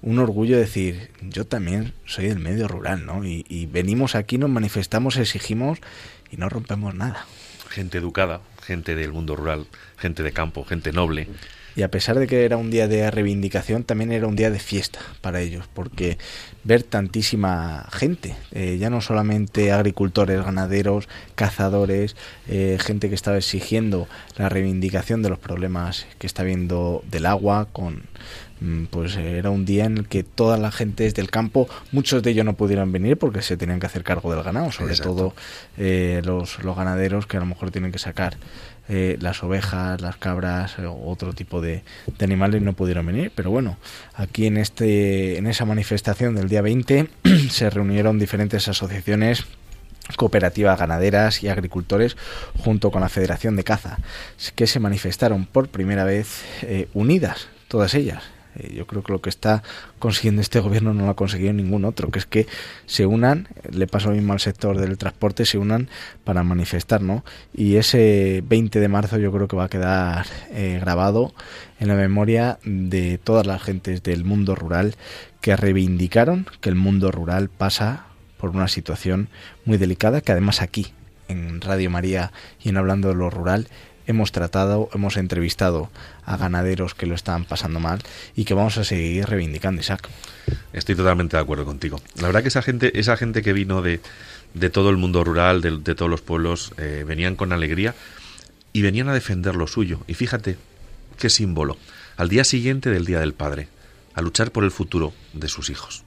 un orgullo decir, yo también soy del medio rural, ¿no? Y venimos aquí, nos manifestamos, exigimos y no rompemos nada. Gente educada, gente del mundo rural, gente de campo, gente noble. Y a pesar de que era un día de reivindicación, también era un día de fiesta para ellos, porque ver tantísima gente, eh, ya no solamente agricultores, ganaderos, cazadores, eh, gente que estaba exigiendo la reivindicación de los problemas que está habiendo del agua, con mm, pues eh, era un día en el que toda la gente del campo, muchos de ellos no pudieron venir porque se tenían que hacer cargo del ganado, sobre Exacto. todo eh, los, los ganaderos que a lo mejor tienen que sacar eh, las ovejas, las cabras o otro tipo de, de animales no pudieron venir. Pero bueno, aquí en, este, en esa manifestación del día 20 <clears throat> se reunieron diferentes asociaciones cooperativas ganaderas y agricultores junto con la Federación de Caza, que se manifestaron por primera vez eh, unidas, todas ellas. Eh, yo creo que lo que está consiguiendo este gobierno no lo ha conseguido ningún otro, que es que se unan, le pasa lo mismo al sector del transporte, se unan para manifestar, ¿no? Y ese 20 de marzo yo creo que va a quedar eh, grabado en la memoria de todas las gentes del mundo rural que reivindicaron que el mundo rural pasa por una situación muy delicada que además aquí en Radio María y en Hablando de lo Rural hemos tratado, hemos entrevistado a ganaderos que lo están pasando mal y que vamos a seguir reivindicando, Isaac. Estoy totalmente de acuerdo contigo. La verdad que esa gente, esa gente que vino de, de todo el mundo rural, de, de todos los pueblos, eh, venían con alegría y venían a defender lo suyo. Y fíjate qué símbolo. Al día siguiente del Día del Padre, a luchar por el futuro de sus hijos.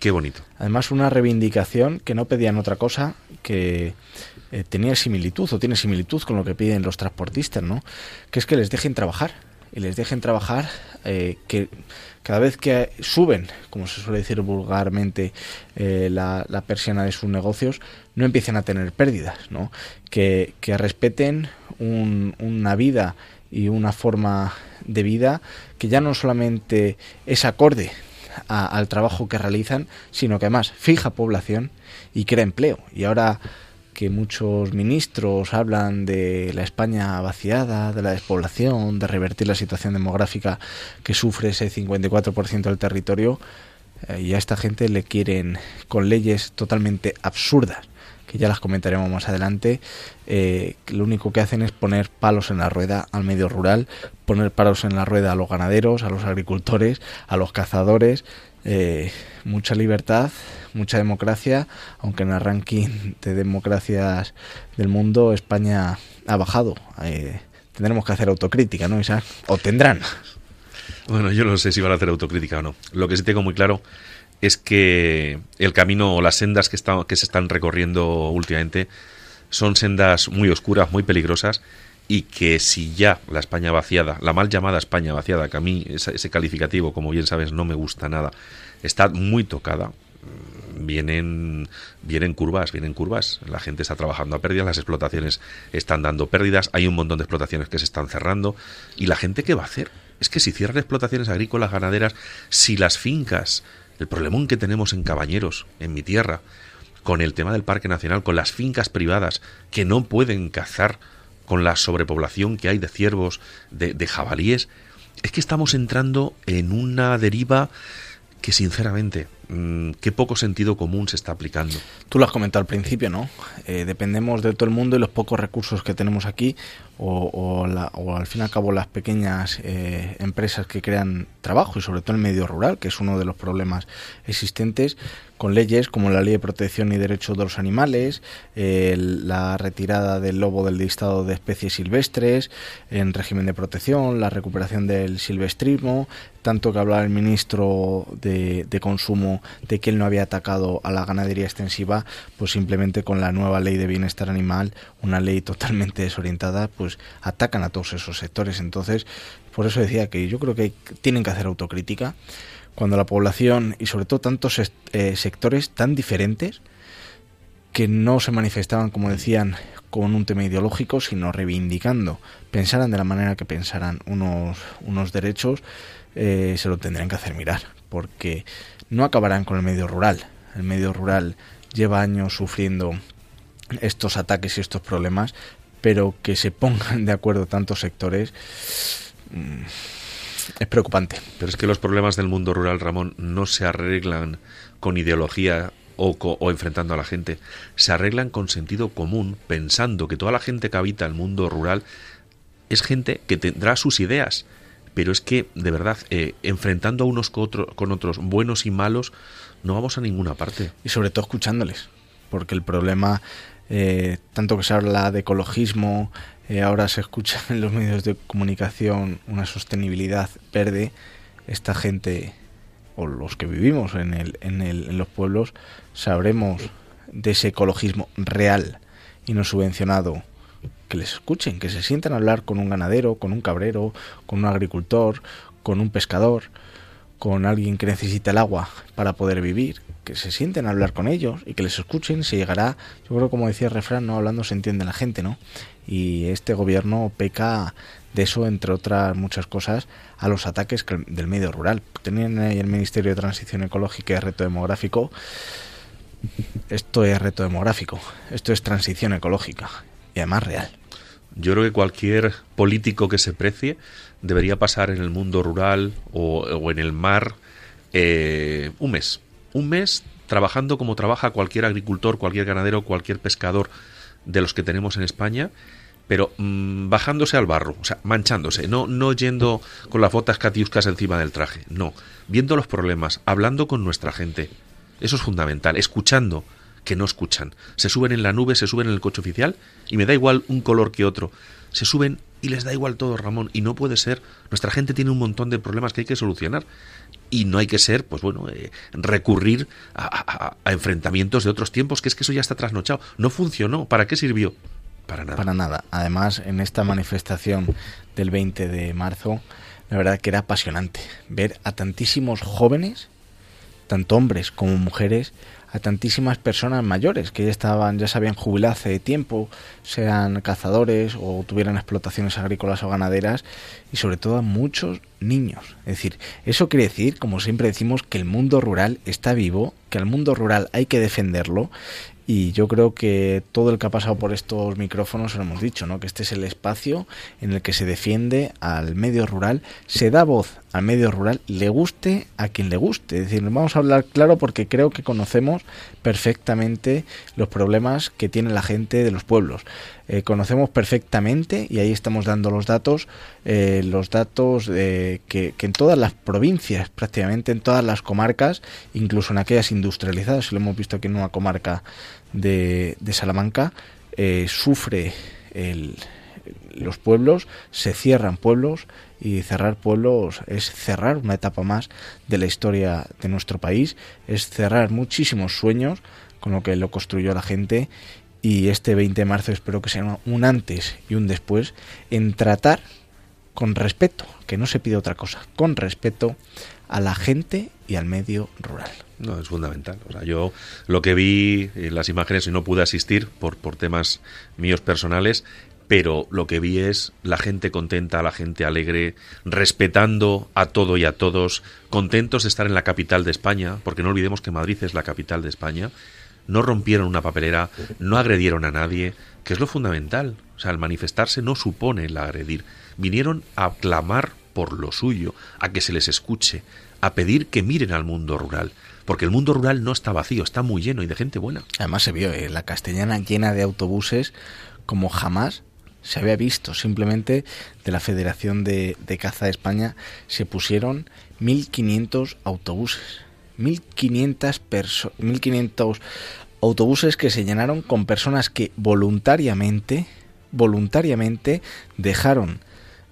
Qué bonito. Además, una reivindicación que no pedían otra cosa que eh, tenía similitud o tiene similitud con lo que piden los transportistas, ¿no? Que es que les dejen trabajar y les dejen trabajar eh, que cada vez que suben, como se suele decir vulgarmente, eh, la, persiana de sus negocios, no empiecen a tener pérdidas, ¿no? Que, respeten una vida y una forma de vida que ya no solamente es acorde al trabajo que realizan, sino que además fija población y crea empleo. Y ahora que muchos ministros hablan de la España vaciada, de la despoblación, de revertir la situación demográfica que sufre ese 54% del territorio, eh, y a esta gente le quieren con leyes totalmente absurdas, que ya las comentaremos más adelante, eh, lo único que hacen es poner palos en la rueda al medio rural, poner palos en la rueda a los ganaderos, a los agricultores, a los cazadores, eh, mucha libertad, mucha democracia, aunque en el ranking de democracias del mundo España ha bajado. Eh, tendremos que hacer autocrítica, ¿no? O tendrán. Bueno, yo no sé si van a hacer autocrítica o no. Lo que sí tengo muy claro es que el camino o las sendas que, que se están recorriendo últimamente son sendas muy oscuras, muy peligrosas y que si ya la España vaciada, la mal llamada España vaciada, que a mí ese calificativo, como bien sabes, no me gusta nada, está muy tocada, vienen, vienen curvas, vienen curvas. La gente está trabajando a pérdidas, las explotaciones están dando pérdidas, hay un montón de explotaciones que se están cerrando. ¿Y la gente qué va a hacer? Es que si cierran explotaciones agrícolas, ganaderas, si las fincas, el problemón que tenemos en Cabañeros, en mi tierra, con el tema del Parque Nacional, con las fincas privadas que no pueden cazar, con la sobrepoblación que hay de ciervos, de, de jabalíes, es que estamos entrando en una deriva que sinceramente Mm, qué poco sentido común se está aplicando. Tú lo has comentado al principio, ¿no? Eh, dependemos de todo el mundo y los pocos recursos que tenemos aquí, o, al fin y al cabo las pequeñas eh, empresas que crean trabajo y sobre todo el medio rural, que es uno de los problemas existentes, con leyes como la Ley de Protección y Derechos de los Animales, la retirada del lobo del listado de especies silvestres en régimen de protección, la recuperación del silvestrismo, tanto que hablaba el ministro de Consumo de que él no había atacado a la ganadería extensiva, pues simplemente con la nueva ley de bienestar animal, una ley totalmente desorientada, pues atacan a todos esos sectores. Entonces, por eso decía que yo creo que tienen que hacer autocrítica cuando la población y sobre todo tantos eh, sectores tan diferentes que no se manifestaban, como decían, con un tema ideológico, sino reivindicando, pensaran de la manera que pensaran unos, unos derechos, eh, se lo tendrían que hacer mirar, porque no acabarán con el medio rural. El medio rural lleva años sufriendo estos ataques y estos problemas, pero que se pongan de acuerdo tantos sectores mm, es preocupante. Pero es que los problemas del mundo rural, Ramón, no se arreglan con ideología o, o, enfrentando a la gente, se arreglan con sentido común, pensando que toda la gente que habita el mundo rural es gente que tendrá sus ideas, pero es que, de verdad, eh, enfrentando a unos con, otros, buenos y malos, no vamos a ninguna parte. Y sobre todo escuchándoles, porque el problema, eh, tanto que se habla de ecologismo, eh, ahora se escucha <laughs> en los medios de comunicación una sostenibilidad verde, esta gente o los que vivimos en, el, en, el, en los pueblos sabremos de ese ecologismo real y no subvencionado que les escuchen, que se sientan a hablar con un ganadero, con un cabrero, con un agricultor, con un pescador, con alguien que necesita el agua para poder vivir, que se sienten a hablar con ellos y que les escuchen, se llegará, yo creo como decía el refrán, no hablando se entiende la gente, ¿no? Y este gobierno peca de eso, entre otras muchas cosas, a los ataques del medio rural. Tenían ahí el Ministerio de Transición Ecológica y Reto Demográfico. Esto es reto demográfico, esto es transición ecológica y además real. Yo creo que cualquier político que se precie debería pasar en el mundo rural o, en el mar eh, un mes. Un mes trabajando como trabaja cualquier agricultor, cualquier ganadero, cualquier pescador de los que tenemos en España, pero mm, bajándose al barro, o sea, manchándose, no, no yendo con las botas catiuscas encima del traje, no, viendo los problemas, hablando con nuestra gente. Eso es fundamental, escuchando, que no escuchan. Se suben en la nube, se suben en el coche oficial y me da igual un color que otro. Se suben y les da igual todo, Ramón. Y no puede ser. Nuestra gente tiene un montón de problemas que hay que solucionar. y no hay que ser, pues bueno, eh, recurrir a, enfrentamientos de otros tiempos, que es que eso ya está trasnochado. No funcionó. ¿Para qué sirvió? Para nada. Para nada. Además, en esta manifestación del 20 de marzo, la verdad que era apasionante ver a tantísimos jóvenes, tanto hombres como mujeres, a tantísimas personas mayores que ya estaban, ya se habían jubilado hace tiempo, sean cazadores o tuvieran explotaciones agrícolas o ganaderas, y sobre todo a muchos niños. Es decir, eso quiere decir, como siempre decimos, que el mundo rural está vivo, que al mundo rural hay que defenderlo y yo creo que todo el que ha pasado por estos micrófonos lo hemos dicho, ¿no? Que este es el espacio en el que se defiende al medio rural, se da voz al medio rural, le guste a quien le guste. Es decir, vamos a hablar claro porque creo que conocemos perfectamente los problemas que tiene la gente de los pueblos. Eh, conocemos perfectamente, y ahí estamos dando los datos, eh, los datos de que, en todas las provincias, prácticamente en todas las comarcas, incluso en aquellas industrializadas, lo hemos visto aquí en una comarca de, Salamanca, eh, sufre los pueblos, se cierran pueblos y cerrar pueblos es cerrar una etapa más de la historia de nuestro país, es cerrar muchísimos sueños con lo que lo construyó la gente y este 20 de marzo espero que sea un antes y un después en tratar con respeto, que no se pide otra cosa, con respeto a la gente y al medio rural. No, es fundamental. O sea, yo lo que vi en las imágenes y no pude asistir por, por temas míos personales, pero lo que vi es la gente contenta, la gente alegre, respetando a todo y a todos, contentos de estar en la capital de España, porque no olvidemos que Madrid es la capital de España, no rompieron una papelera, no agredieron a nadie, que es lo fundamental. O sea, el manifestarse no supone el agredir. Vinieron a clamar por lo suyo, a que se les escuche, a pedir que miren al mundo rural. Porque el mundo rural no está vacío, está muy lleno y de gente buena. Además se vio eh, la castellana llena de autobuses como jamás se había visto. Simplemente de la Federación de, de Caza de España se pusieron 1.500 autobuses 1.500 1.500 autobuses que se llenaron con personas que voluntariamente, voluntariamente dejaron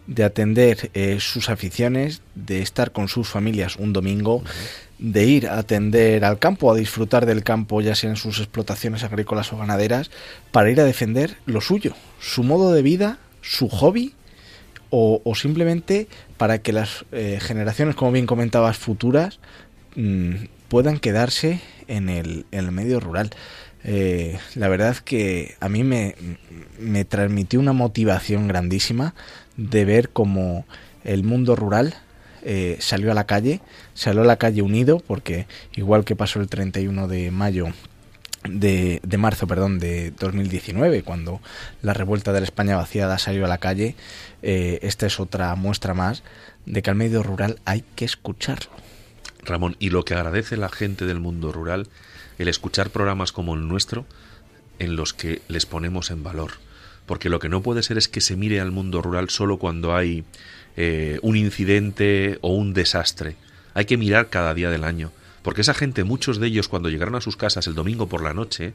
de atender eh, sus aficiones, de estar con sus familias un domingo, de ir a atender al campo, a disfrutar del campo, ya sea en sus explotaciones agrícolas o ganaderas, para ir a defender lo suyo, su modo de vida, su hobby, o, simplemente para que las eh, generaciones, como bien comentabas, futuras, puedan quedarse en el, medio rural. Eh, la verdad que a mí me, me transmitió una motivación grandísima de ver cómo el mundo rural eh, salió a la calle, salió a la calle unido, porque igual que pasó el 31 de mayo de, de, marzo perdón, de 2019, cuando la revuelta de la España vaciada salió a la calle, eh, esta es otra muestra más de que al medio rural hay que escucharlo. Ramón, y lo que agradece la gente del mundo rural, el escuchar programas como el nuestro, en los que les ponemos en valor. Porque lo que no puede ser es que se mire al mundo rural solo cuando hay eh, un incidente o un desastre. Hay que mirar cada día del año. Porque esa gente, muchos de ellos, cuando llegaron a sus casas el domingo por la noche,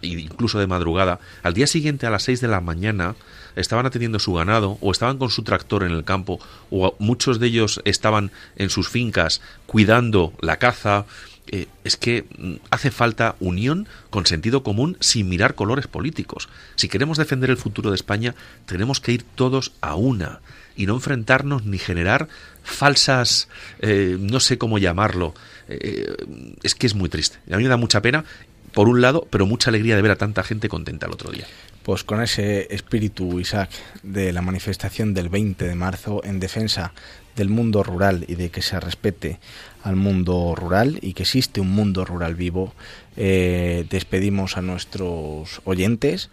incluso de madrugada, al día siguiente a las 6 de la mañana estaban atendiendo su ganado o estaban con su tractor en el campo o muchos de ellos estaban en sus fincas cuidando la caza. Eh, es que mm, hace falta unión con sentido común sin mirar colores políticos. Si queremos defender el futuro de España, tenemos que ir todos a una y no enfrentarnos ni generar falsas, eh, no sé cómo llamarlo. Eh, es que es muy triste. A mí me da mucha pena por un lado, pero mucha alegría de ver a tanta gente contenta el otro día. Pues con ese espíritu, Isaac, de la manifestación del 20 de marzo en defensa del mundo rural y de que se respete al mundo rural y que existe un mundo rural vivo, eh, despedimos a nuestros oyentes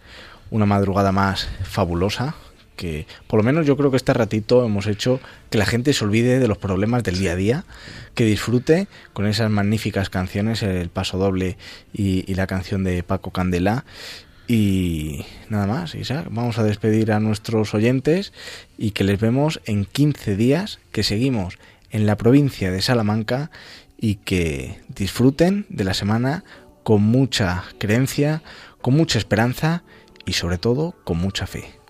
una madrugada más fabulosa, que por lo menos yo creo que este ratito hemos hecho que la gente se olvide de los problemas del día a día, que disfrute con esas magníficas canciones, el paso doble y, la canción de Paco Candela. Y nada más, Isaac, vamos a despedir a nuestros oyentes y que les vemos en 15 días, que seguimos en la provincia de Salamanca y que disfruten de la semana con mucha creencia, con mucha esperanza y sobre todo con mucha fe.